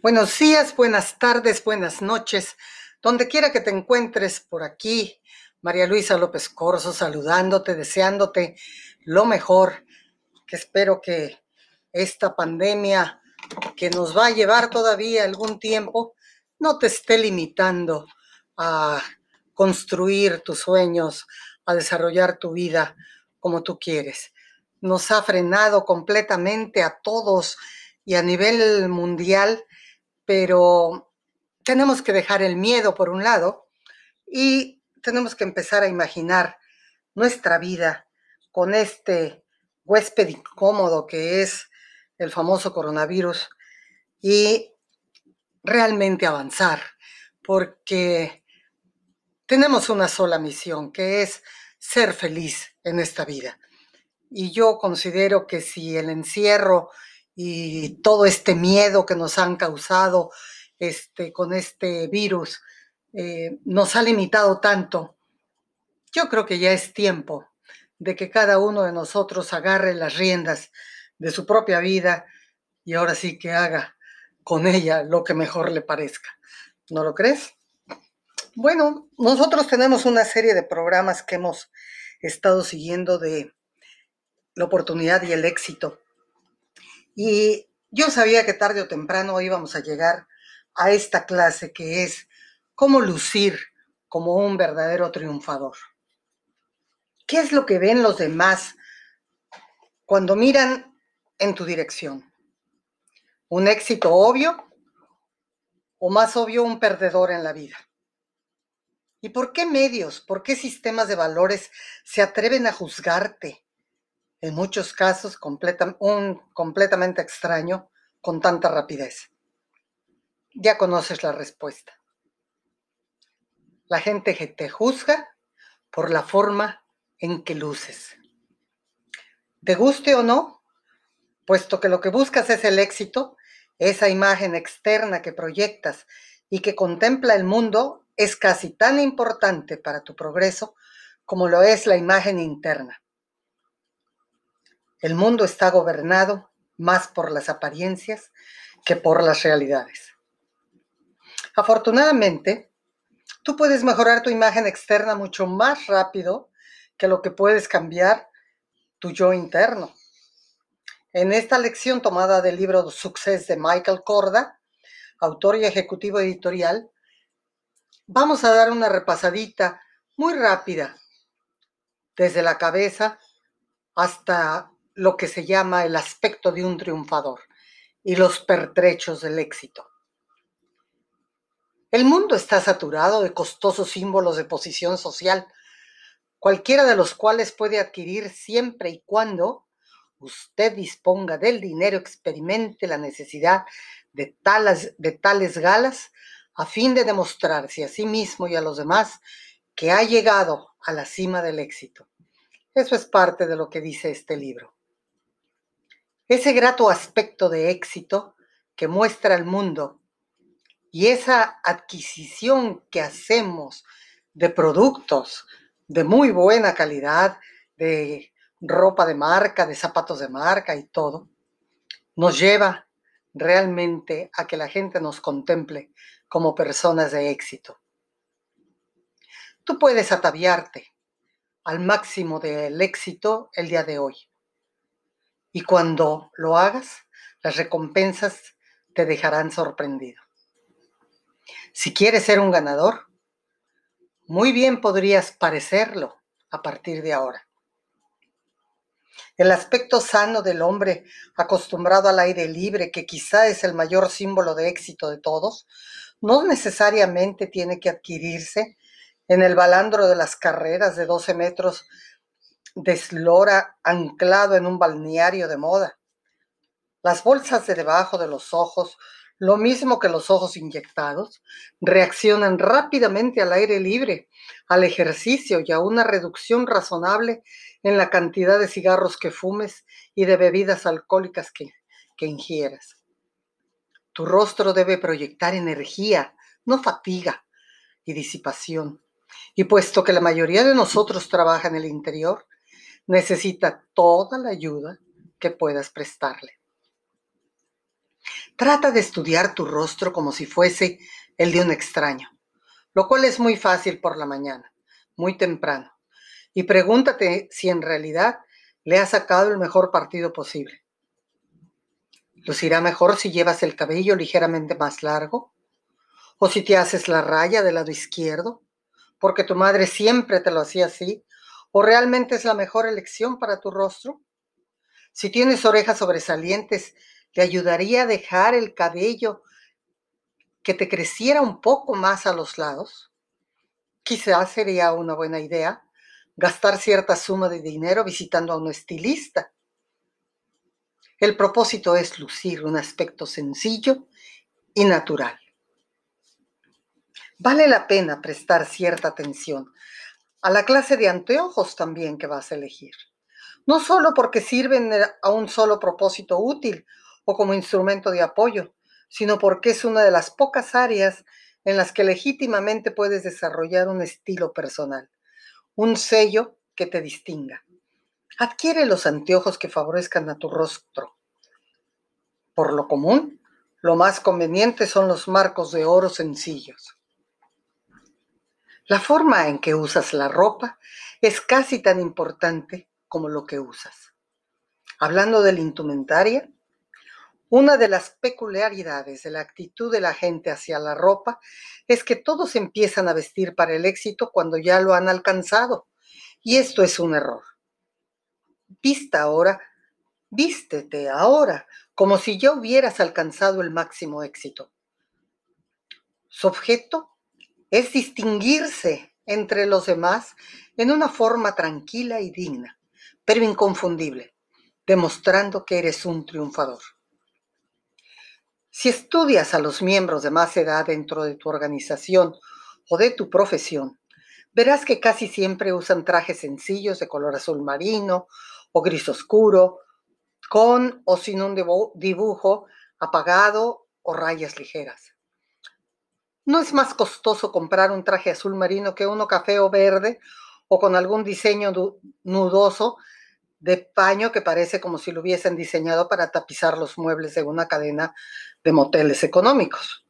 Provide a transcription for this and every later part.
Buenos días, buenas tardes, buenas noches, donde quiera que te encuentres por aquí. María Luisa López Corso saludándote, deseándote lo mejor, que espero que esta pandemia que nos va a llevar todavía algún tiempo no te esté limitando a construir tus sueños, a desarrollar tu vida como tú quieres. Nos ha frenado completamente a todos y a nivel mundial pero tenemos que dejar el miedo por un lado y tenemos que empezar a imaginar nuestra vida con este huésped incómodo que es el famoso coronavirus y realmente avanzar, porque tenemos una sola misión, que es ser feliz en esta vida. Y yo considero que si el encierro y todo este miedo que nos han causado este, con este virus eh, nos ha limitado tanto. Yo creo que ya es tiempo de que cada uno de nosotros agarre las riendas de su propia vida y ahora sí que haga con ella lo que mejor le parezca. ¿No lo crees? Bueno, nosotros tenemos una serie de programas que hemos estado siguiendo de la oportunidad y el éxito y yo sabía que tarde o temprano íbamos a llegar a esta clase que es cómo lucir como un verdadero triunfador. ¿Qué es lo que ven los demás cuando miran en tu dirección? ¿Un éxito obvio o más obvio un perdedor en la vida? ¿Y por qué medios, por qué sistemas de valores se atreven a juzgarte, en muchos casos un completamente extraño, con tanta rapidez? Ya conoces la respuesta. La gente que te juzga por la forma en que luces. Te guste o no, puesto que lo que buscas es el éxito, esa imagen externa que proyectas y que contempla el mundo es casi tan importante para tu progreso como lo es la imagen interna. El mundo está gobernado más por las apariencias que por las realidades. Afortunadamente, tú puedes mejorar tu imagen externa mucho más rápido que lo que puedes cambiar tu yo interno. En esta lección tomada del libro Success de Michael Corda, autor y ejecutivo editorial, vamos a dar una repasadita muy rápida desde la cabeza hasta lo que se llama el aspecto de un triunfador y los pertrechos del éxito. El mundo está saturado de costosos símbolos de posición social, cualquiera de los cuales puede adquirir siempre y cuando usted disponga del dinero, experimente la necesidad de tales, de tales galas a fin de demostrarse a sí mismo y a los demás que ha llegado a la cima del éxito. Eso es parte de lo que dice este libro. Ese grato aspecto de éxito que muestra al mundo y esa adquisición que hacemos de productos de muy buena calidad, de ropa de marca, de zapatos de marca y todo, nos lleva realmente a que la gente nos contemple como personas de éxito. Tú puedes ataviarte al máximo del éxito el día de hoy. Y cuando lo hagas, las recompensas te dejarán sorprendido. Si quieres ser un ganador, muy bien podrías parecerlo a partir de ahora. El aspecto sano del hombre acostumbrado al aire libre, que quizá es el mayor símbolo de éxito de todos, no necesariamente tiene que adquirirse en el balandro de las carreras de 12 metros deslora anclado en un balneario de moda. Las bolsas de debajo de los ojos, lo mismo que los ojos inyectados, reaccionan rápidamente al aire libre, al ejercicio y a una reducción razonable en la cantidad de cigarros que fumes y de bebidas alcohólicas que, que ingieras. Tu rostro debe proyectar energía, no fatiga y disipación. Y puesto que la mayoría de nosotros trabaja en el interior, necesita toda la ayuda que puedas prestarle. Trata de estudiar tu rostro como si fuese el de un extraño, lo cual es muy fácil por la mañana, muy temprano. Y pregúntate si en realidad le has sacado el mejor partido posible. ¿Lucirá mejor si llevas el cabello ligeramente más largo? ¿O si te haces la raya del lado izquierdo? Porque tu madre siempre te lo hacía así. ¿O realmente es la mejor elección para tu rostro? Si tienes orejas sobresalientes, ¿te ayudaría a dejar el cabello que te creciera un poco más a los lados? Quizás sería una buena idea gastar cierta suma de dinero visitando a un estilista. El propósito es lucir un aspecto sencillo y natural. Vale la pena prestar cierta atención a la clase de anteojos también que vas a elegir. No solo porque sirven a un solo propósito útil o como instrumento de apoyo, sino porque es una de las pocas áreas en las que legítimamente puedes desarrollar un estilo personal un sello que te distinga. Adquiere los anteojos que favorezcan a tu rostro. Por lo común, lo más conveniente son los marcos de oro sencillos. La forma en que usas la ropa es casi tan importante como lo que usas. Hablando de la indumentaria, una de las peculiaridades de la actitud de la gente hacia la ropa es que todos empiezan a vestir para el éxito cuando ya lo han alcanzado. Y esto es un error. Vista ahora, vístete ahora, como si ya hubieras alcanzado el máximo éxito. Su objeto es distinguirse entre los demás en una forma tranquila y digna, pero inconfundible, demostrando que eres un triunfador. Si estudias a los miembros de más edad dentro de tu organización o de tu profesión, verás que casi siempre usan trajes sencillos de color azul marino o gris oscuro, con o sin un dibujo apagado o rayas ligeras. No es más costoso comprar un traje azul marino que uno café o verde o con algún diseño nudoso de paño que parece como si lo hubiesen diseñado para tapizar los muebles de una cadena de moteles económicos.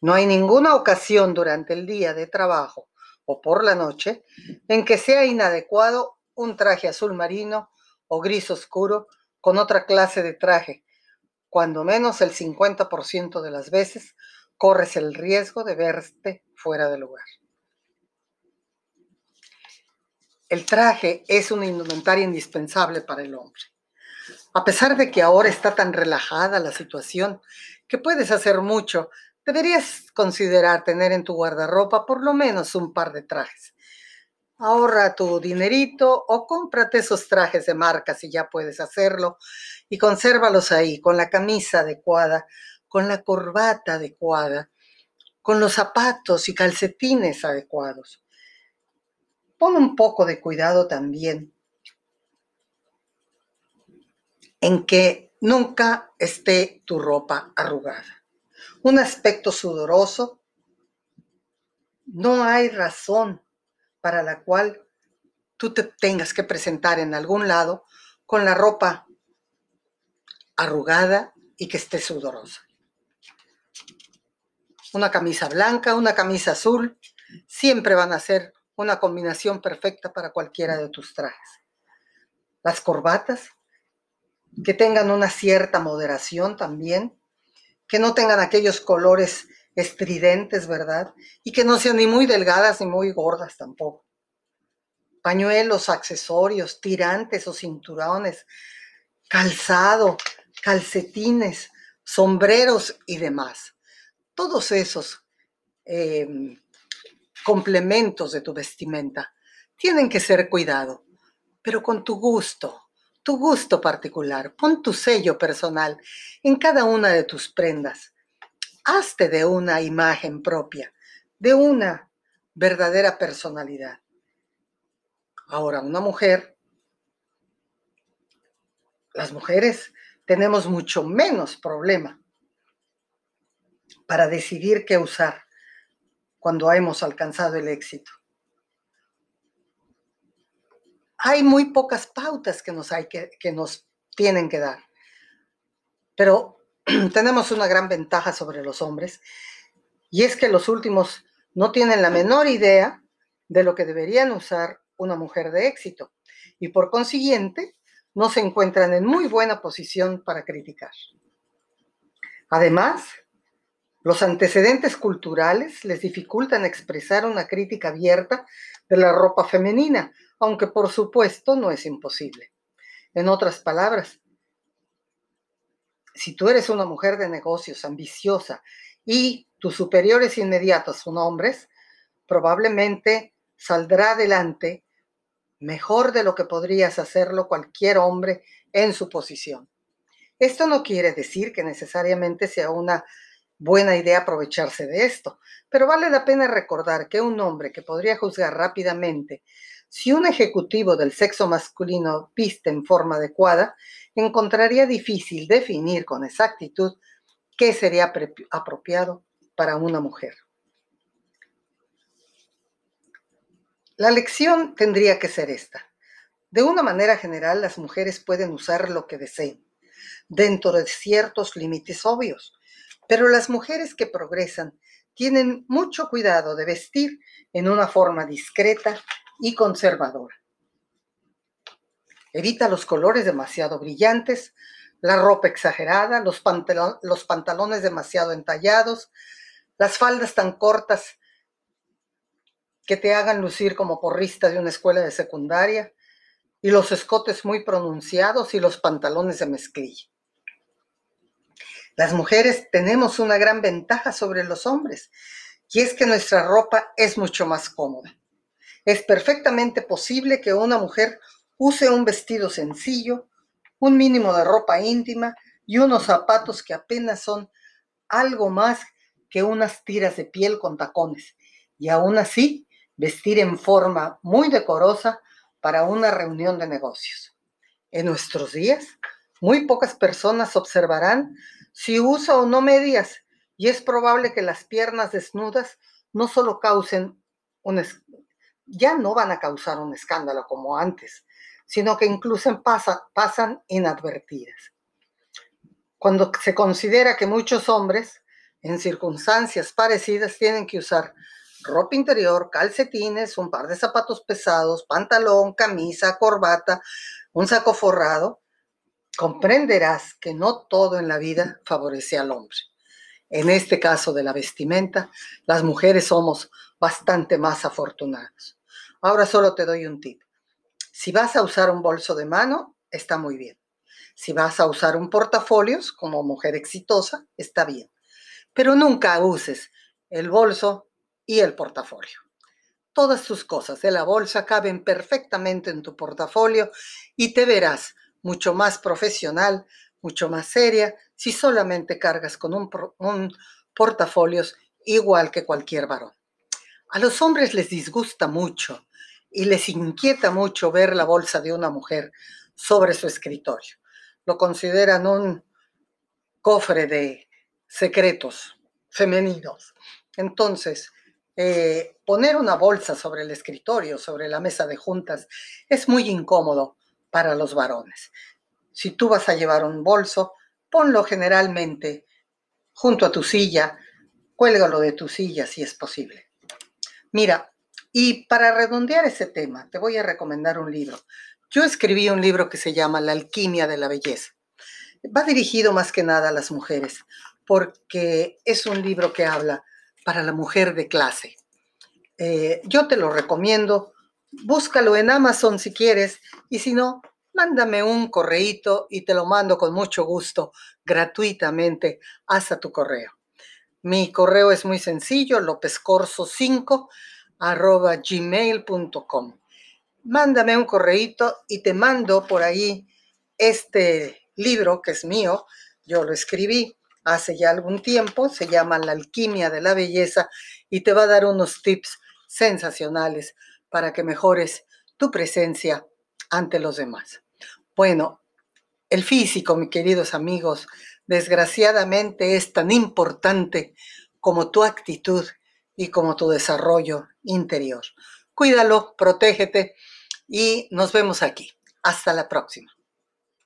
No hay ninguna ocasión durante el día de trabajo o por la noche en que sea inadecuado un traje azul marino o gris oscuro con otra clase de traje. Cuando menos el 50% de las veces corres el riesgo de verte fuera de lugar. El traje es una indumentaria indispensable para el hombre. A pesar de que ahora está tan relajada la situación que puedes hacer mucho, deberías considerar tener en tu guardarropa por lo menos un par de trajes. Ahorra tu dinerito o cómprate esos trajes de marca si ya puedes hacerlo y consérvalos ahí con la camisa adecuada, con la corbata adecuada, con los zapatos y calcetines adecuados pon un poco de cuidado también en que nunca esté tu ropa arrugada. Un aspecto sudoroso, no hay razón para la cual tú te tengas que presentar en algún lado con la ropa arrugada y que esté sudorosa. Una camisa blanca, una camisa azul, siempre van a ser una combinación perfecta para cualquiera de tus trajes. Las corbatas, que tengan una cierta moderación también, que no tengan aquellos colores estridentes, ¿verdad? Y que no sean ni muy delgadas ni muy gordas tampoco. Pañuelos, accesorios, tirantes o cinturones, calzado, calcetines, sombreros y demás. Todos esos eh, complementos de tu vestimenta tienen que ser cuidado, pero con tu gusto, tu gusto particular. Pon tu sello personal en cada una de tus prendas. Hazte de una imagen propia, de una verdadera personalidad. Ahora, una mujer, las mujeres tenemos mucho menos problema para decidir qué usar cuando hemos alcanzado el éxito. Hay muy pocas pautas que nos, hay que, que nos tienen que dar, pero tenemos una gran ventaja sobre los hombres y es que los últimos no tienen la menor idea de lo que deberían usar una mujer de éxito y por consiguiente no se encuentran en muy buena posición para criticar. Además, los antecedentes culturales les dificultan expresar una crítica abierta de la ropa femenina, aunque por supuesto no es imposible. En otras palabras, si tú eres una mujer de negocios ambiciosa y tus superiores inmediatos son hombres, probablemente saldrá adelante mejor de lo que podrías hacerlo cualquier hombre en su posición. Esto no quiere decir que necesariamente sea una buena idea aprovecharse de esto, pero vale la pena recordar que un hombre que podría juzgar rápidamente si un ejecutivo del sexo masculino viste en forma adecuada, encontraría difícil definir con exactitud qué sería apropiado para una mujer. La lección tendría que ser esta. De una manera general, las mujeres pueden usar lo que deseen, dentro de ciertos límites obvios, pero las mujeres que progresan tienen mucho cuidado de vestir en una forma discreta y conservadora. Evita los colores demasiado brillantes, la ropa exagerada, los, pantalones demasiado entallados, las faldas tan cortas que te hagan lucir como porrista de una escuela de secundaria, y los escotes muy pronunciados y los pantalones de mezclilla. Las mujeres tenemos una gran ventaja sobre los hombres, y es que nuestra ropa es mucho más cómoda. Es perfectamente posible que una mujer use un vestido sencillo, un mínimo de ropa íntima y unos zapatos que apenas son algo más que unas tiras de piel con tacones, y aún así vestir en forma muy decorosa para una reunión de negocios. En nuestros días, muy pocas personas observarán si usa o no medias, y es probable que las piernas desnudas no solo causen un, ya no van a causar un escándalo como antes, sino que incluso pasan inadvertidas. Cuando se considera que muchos hombres, en circunstancias parecidas, tienen que usar ropa interior, calcetines, un par de zapatos pesados, pantalón, camisa, corbata, un saco forrado, comprenderás que no todo en la vida favorece al hombre. En este caso de la vestimenta, las mujeres somos bastante más afortunadas. Ahora solo te doy un tip. Si vas a usar un bolso de mano, está muy bien. Si vas a usar un portafolios como mujer exitosa, está bien. Pero nunca uses el bolso y el portafolio. Todas tus cosas de la bolsa caben perfectamente en tu portafolio y te verás mucho más profesional, mucho más seria, si solamente cargas con un, un portafolios igual que cualquier varón. A los hombres les disgusta mucho y les inquieta mucho ver la bolsa de una mujer sobre su escritorio. Lo consideran un cofre de secretos femeninos. Entonces, eh, poner una bolsa sobre el escritorio, sobre la mesa de juntas, es muy incómodo para los varones. Si tú vas a llevar un bolso, ponlo generalmente junto a tu silla, cuélgalo de tu silla si es posible. Mira, y para redondear ese tema, te voy a recomendar un libro. Yo escribí un libro que se llama La alquimia de la belleza. Va dirigido más que nada a las mujeres, porque es un libro que habla para la mujer de clase. Eh, yo te lo recomiendo búscalo en Amazon si quieres y si no, mándame un correíto y te lo mando con mucho gusto gratuitamente hasta tu correo. Mi correo es muy sencillo, lopezcorso5 arroba gmail.com. Mándame un correíto y te mando por ahí este libro que es mío. Yo lo escribí hace ya algún tiempo, se llama La alquimia de la belleza y te va a dar unos tips sensacionales para que mejores tu presencia ante los demás. Bueno, el físico, mis queridos amigos, desgraciadamente es tan importante como tu actitud y como tu desarrollo interior. Cuídalo, protégete y nos vemos aquí. Hasta la próxima.